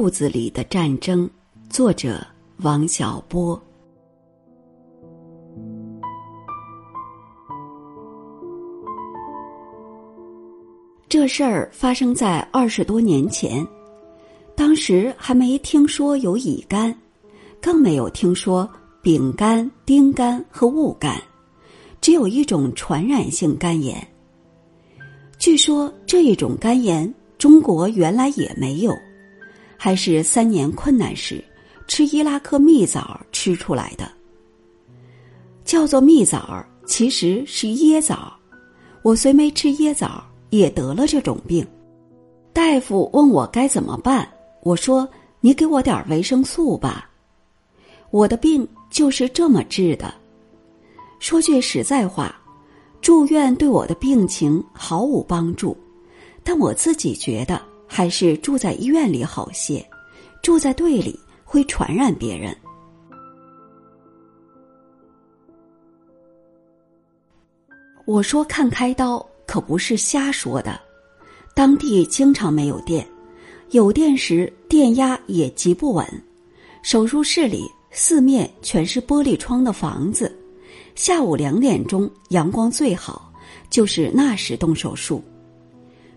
肚子里的战争，作者王小波。这事儿发生在二十多年前，当时还没听说有乙肝，更没有听说丙肝、丁肝和戊肝，只有一种传染性肝炎。据说这一种肝炎，中国原来也没有。还是三年困难时吃伊拉克蜜枣吃出来的，叫做蜜枣，其实是椰枣。我虽没吃椰枣，也得了这种病。大夫问我该怎么办，我说：“你给我点维生素吧。”我的病就是这么治的。说句实在话，住院对我的病情毫无帮助，但我自己觉得。还是住在医院里好些，住在队里会传染别人。我说看开刀可不是瞎说的，当地经常没有电，有电时电压也极不稳。手术室里四面全是玻璃窗的房子，下午两点钟阳光最好，就是那时动手术。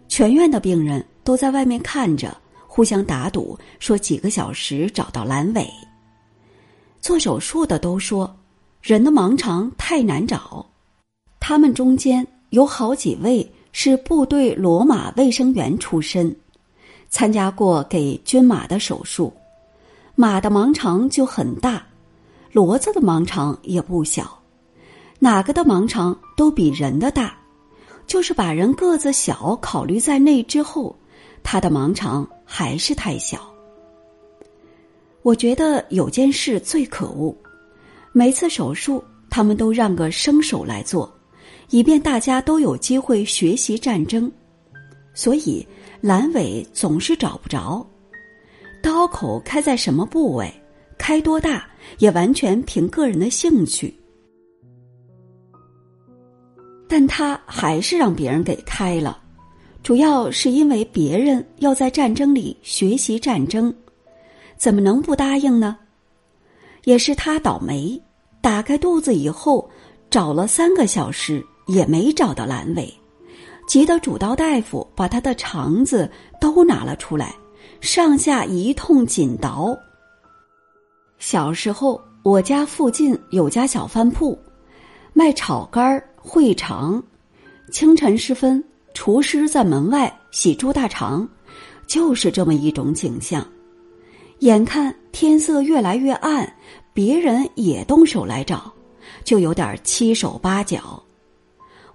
全院的病人。都在外面看着，互相打赌，说几个小时找到阑尾。做手术的都说，人的盲肠太难找。他们中间有好几位是部队骡马卫生员出身，参加过给军马的手术。马的盲肠就很大，骡子的盲肠也不小，哪个的盲肠都比人的大，就是把人个子小考虑在内之后。他的盲肠还是太小。我觉得有件事最可恶，每次手术他们都让个生手来做，以便大家都有机会学习战争，所以阑尾总是找不着。刀口开在什么部位，开多大，也完全凭个人的兴趣。但他还是让别人给开了。主要是因为别人要在战争里学习战争，怎么能不答应呢？也是他倒霉，打开肚子以后找了三个小时也没找到阑尾，急得主刀大夫把他的肠子都拿了出来，上下一通紧倒。小时候，我家附近有家小饭铺，卖炒肝、烩肠，清晨时分。厨师在门外洗猪大肠，就是这么一种景象。眼看天色越来越暗，别人也动手来找，就有点七手八脚。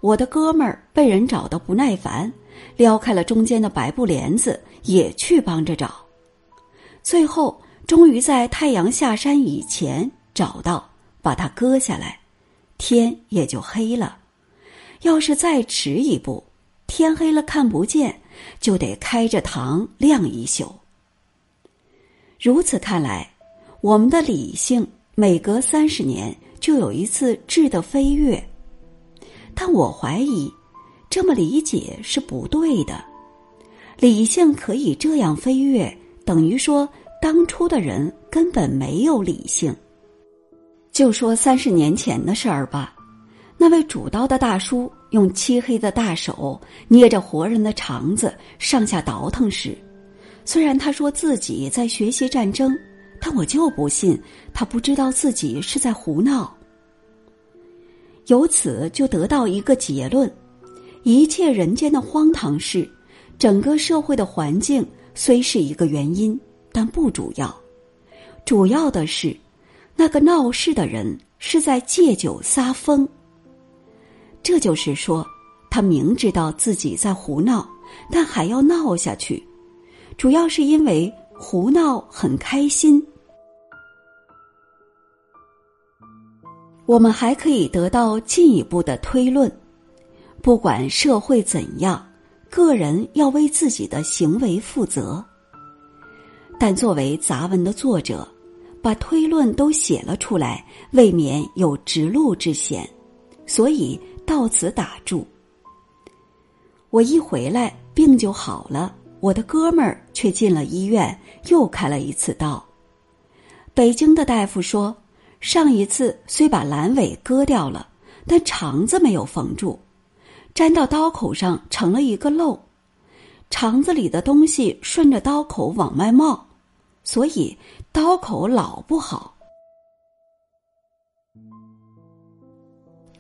我的哥们儿被人找得不耐烦，撩开了中间的白布帘子，也去帮着找。最后，终于在太阳下山以前找到，把它割下来，天也就黑了。要是再迟一步，天黑了看不见，就得开着膛晾一宿。如此看来，我们的理性每隔三十年就有一次质的飞跃。但我怀疑，这么理解是不对的。理性可以这样飞跃，等于说当初的人根本没有理性。就说三十年前的事儿吧。那位主刀的大叔用漆黑的大手捏着活人的肠子上下倒腾时，虽然他说自己在学习战争，但我就不信他不知道自己是在胡闹。由此就得到一个结论：一切人间的荒唐事，整个社会的环境虽是一个原因，但不主要。主要的是，那个闹事的人是在借酒撒疯。这就是说，他明知道自己在胡闹，但还要闹下去，主要是因为胡闹很开心。我们还可以得到进一步的推论：不管社会怎样，个人要为自己的行为负责。但作为杂文的作者，把推论都写了出来，未免有直路之嫌，所以。到此打住。我一回来病就好了，我的哥们儿却进了医院，又开了一次刀。北京的大夫说，上一次虽把阑尾割掉了，但肠子没有缝住，粘到刀口上成了一个漏，肠子里的东西顺着刀口往外冒，所以刀口老不好。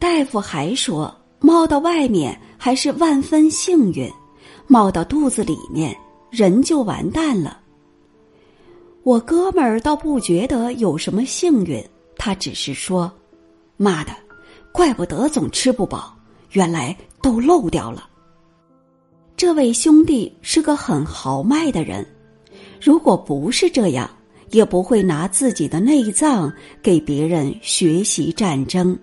大夫还说，冒到外面还是万分幸运，冒到肚子里面人就完蛋了。我哥们儿倒不觉得有什么幸运，他只是说：“妈的，怪不得总吃不饱，原来都漏掉了。”这位兄弟是个很豪迈的人，如果不是这样，也不会拿自己的内脏给别人学习战争。